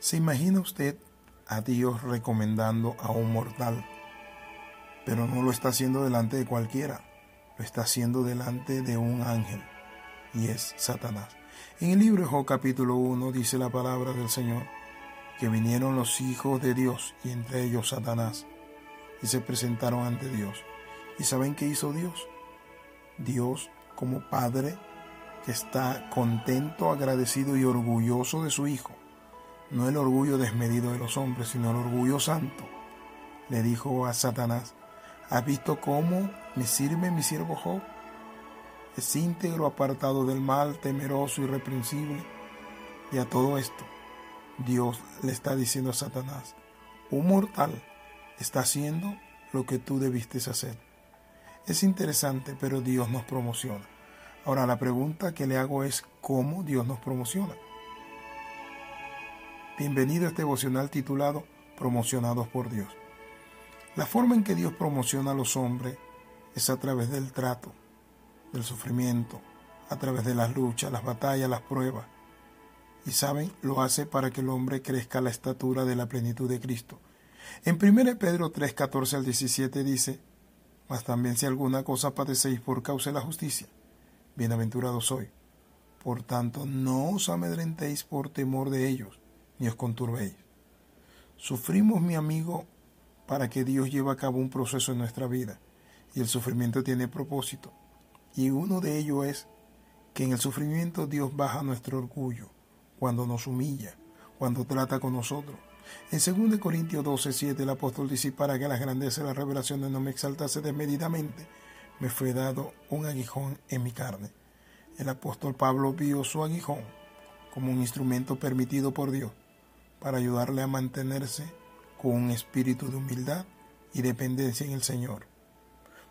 ¿Se imagina usted a Dios recomendando a un mortal? Pero no lo está haciendo delante de cualquiera, lo está haciendo delante de un ángel, y es Satanás. En el libro de Job capítulo 1 dice la palabra del Señor, que vinieron los hijos de Dios, y entre ellos Satanás, y se presentaron ante Dios. ¿Y saben qué hizo Dios? Dios, como Padre, que está contento, agradecido y orgulloso de su Hijo, no el orgullo desmedido de los hombres, sino el orgullo santo, le dijo a Satanás, ¿has visto cómo me sirve mi siervo Job? Es íntegro, apartado del mal, temeroso, irreprensible. Y a todo esto, Dios le está diciendo a Satanás, un mortal está haciendo lo que tú debiste hacer. Es interesante, pero Dios nos promociona. Ahora la pregunta que le hago es, ¿cómo Dios nos promociona? Bienvenido a este devocional titulado Promocionados por Dios. La forma en que Dios promociona a los hombres es a través del trato, del sufrimiento, a través de las luchas, las batallas, las pruebas. Y saben, lo hace para que el hombre crezca a la estatura de la plenitud de Cristo. En 1 Pedro 3, 14 al 17 dice, Mas también si alguna cosa padecéis por causa de la justicia, bienaventurado soy. Por tanto, no os amedrentéis por temor de ellos, ni os conturbéis. Sufrimos, mi amigo, para que Dios lleve a cabo un proceso en nuestra vida, y el sufrimiento tiene propósito, y uno de ellos es que en el sufrimiento Dios baja nuestro orgullo, cuando nos humilla, cuando trata con nosotros. En 2 Corintios 12, 7 el apóstol dice, para que las grandezas de las revelaciones no me exaltase desmedidamente, me fue dado un aguijón en mi carne. El apóstol Pablo vio su aguijón como un instrumento permitido por Dios para ayudarle a mantenerse con un espíritu de humildad y dependencia en el Señor,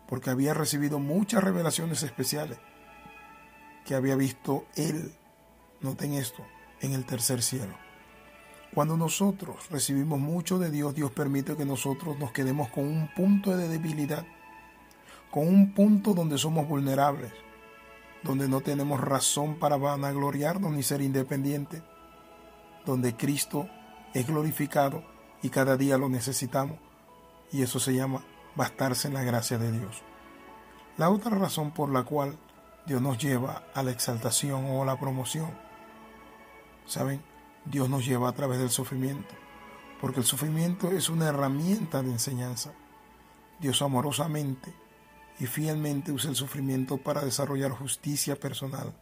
porque había recibido muchas revelaciones especiales que había visto él, noten esto, en el tercer cielo. Cuando nosotros recibimos mucho de Dios, Dios permite que nosotros nos quedemos con un punto de debilidad, con un punto donde somos vulnerables, donde no tenemos razón para vanagloriarnos ni ser independientes, donde Cristo es glorificado y cada día lo necesitamos, y eso se llama bastarse en la gracia de Dios. La otra razón por la cual Dios nos lleva a la exaltación o a la promoción, ¿saben? Dios nos lleva a través del sufrimiento, porque el sufrimiento es una herramienta de enseñanza. Dios amorosamente y fielmente usa el sufrimiento para desarrollar justicia personal,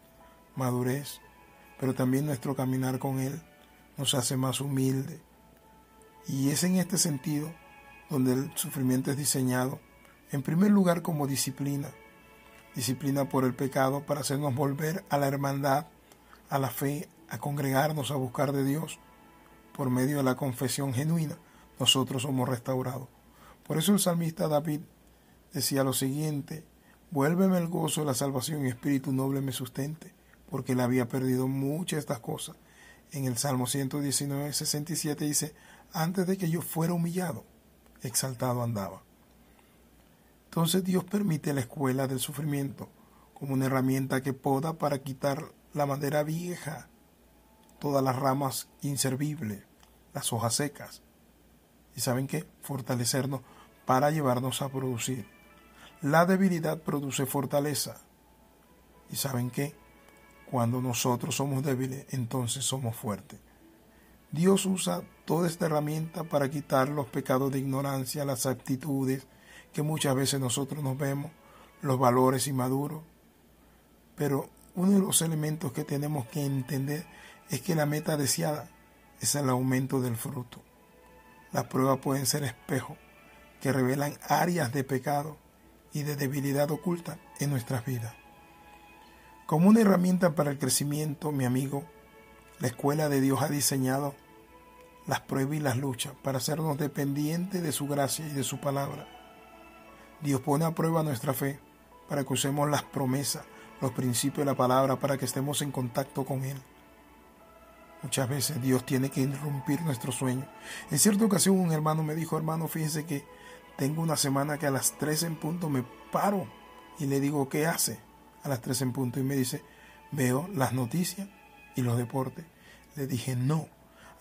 madurez, pero también nuestro caminar con Él nos hace más humilde. Y es en este sentido donde el sufrimiento es diseñado, en primer lugar como disciplina, disciplina por el pecado para hacernos volver a la hermandad, a la fe, a congregarnos, a buscar de Dios. Por medio de la confesión genuina, nosotros somos restaurados. Por eso el salmista David decía lo siguiente, vuélveme el gozo de la salvación y espíritu noble me sustente, porque él había perdido muchas de estas cosas. En el Salmo 119, 67 dice, antes de que yo fuera humillado, exaltado andaba. Entonces Dios permite la escuela del sufrimiento como una herramienta que poda para quitar la madera vieja todas las ramas inservibles, las hojas secas. ¿Y saben qué? Fortalecernos para llevarnos a producir. La debilidad produce fortaleza. ¿Y saben qué? Cuando nosotros somos débiles, entonces somos fuertes. Dios usa toda esta herramienta para quitar los pecados de ignorancia, las actitudes que muchas veces nosotros nos vemos, los valores inmaduros. Pero uno de los elementos que tenemos que entender es que la meta deseada es el aumento del fruto. Las pruebas pueden ser espejos que revelan áreas de pecado y de debilidad oculta en nuestras vidas. Como una herramienta para el crecimiento, mi amigo, la escuela de Dios ha diseñado las pruebas y las luchas para hacernos dependientes de su gracia y de su palabra. Dios pone a prueba nuestra fe para que usemos las promesas, los principios de la palabra para que estemos en contacto con Él. Muchas veces Dios tiene que interrumpir nuestro sueño. En cierta ocasión un hermano me dijo, hermano, fíjese que tengo una semana que a las 3 en punto me paro y le digo, ¿qué hace? A las 3 en punto y me dice, veo las noticias y los deportes. Le dije, no,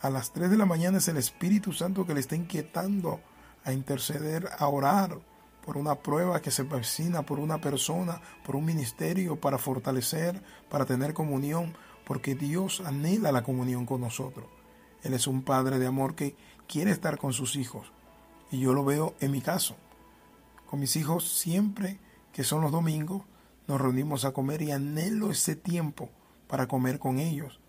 a las 3 de la mañana es el Espíritu Santo que le está inquietando a interceder, a orar por una prueba que se vecina, por una persona, por un ministerio, para fortalecer, para tener comunión, porque Dios anhela la comunión con nosotros. Él es un Padre de amor que quiere estar con sus hijos. Y yo lo veo en mi caso. Con mis hijos siempre que son los domingos, nos reunimos a comer y anhelo ese tiempo para comer con ellos.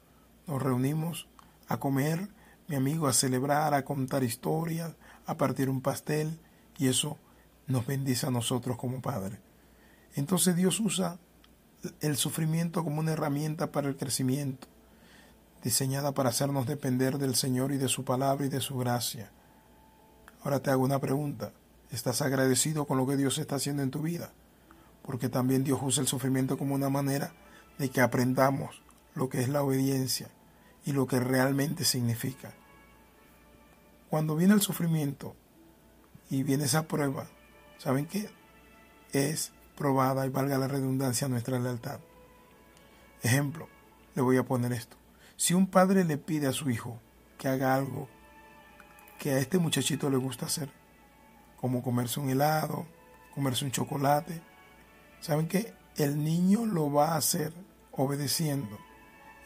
Nos reunimos a comer, mi amigo, a celebrar, a contar historias, a partir un pastel y eso nos bendice a nosotros como padres. Entonces Dios usa el sufrimiento como una herramienta para el crecimiento, diseñada para hacernos depender del Señor y de su palabra y de su gracia. Ahora te hago una pregunta. ¿Estás agradecido con lo que Dios está haciendo en tu vida? Porque también Dios usa el sufrimiento como una manera de que aprendamos lo que es la obediencia y lo que realmente significa. Cuando viene el sufrimiento y viene esa prueba, ¿saben qué? Es probada y valga la redundancia nuestra lealtad. Ejemplo, le voy a poner esto. Si un padre le pide a su hijo que haga algo que a este muchachito le gusta hacer, como comerse un helado, comerse un chocolate, ¿saben qué? El niño lo va a hacer obedeciendo.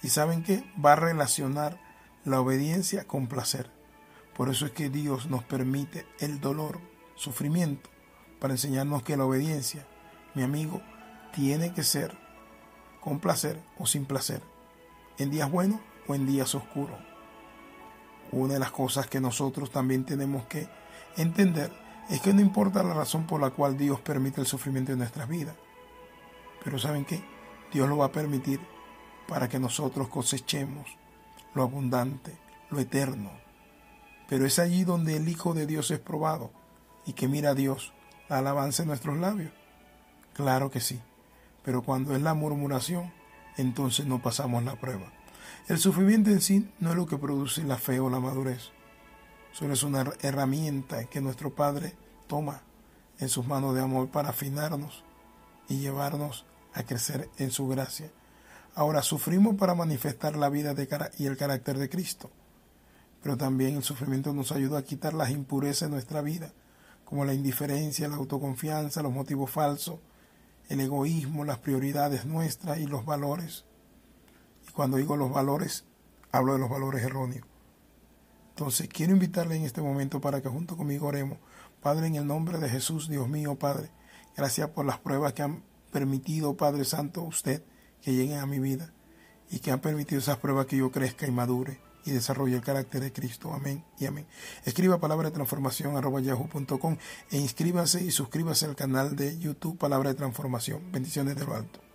¿Y saben qué? Va a relacionar la obediencia con placer. Por eso es que Dios nos permite el dolor, sufrimiento, para enseñarnos que la obediencia, mi amigo, tiene que ser con placer o sin placer, en días buenos o en días oscuros. Una de las cosas que nosotros también tenemos que entender es que no importa la razón por la cual Dios permite el sufrimiento en nuestras vidas, pero ¿saben qué? Dios lo va a permitir para que nosotros cosechemos lo abundante, lo eterno. Pero es allí donde el Hijo de Dios es probado y que mira a Dios la alabanza en nuestros labios. Claro que sí, pero cuando es la murmuración, entonces no pasamos la prueba. El sufrimiento en sí no es lo que produce la fe o la madurez, solo es una herramienta que nuestro Padre toma en sus manos de amor para afinarnos y llevarnos a crecer en su gracia. Ahora sufrimos para manifestar la vida de y el carácter de Cristo, pero también el sufrimiento nos ayuda a quitar las impurezas de nuestra vida, como la indiferencia, la autoconfianza, los motivos falsos, el egoísmo, las prioridades nuestras y los valores. Y cuando digo los valores, hablo de los valores erróneos. Entonces quiero invitarle en este momento para que junto conmigo oremos. Padre, en el nombre de Jesús, Dios mío, Padre, gracias por las pruebas que han permitido, Padre Santo, usted que lleguen a mi vida y que han permitido esas pruebas que yo crezca y madure y desarrolle el carácter de Cristo. Amén y amén. Escriba palabra de transformación arroba yahoo.com e inscríbase y suscríbase al canal de YouTube Palabra de Transformación. Bendiciones de lo alto.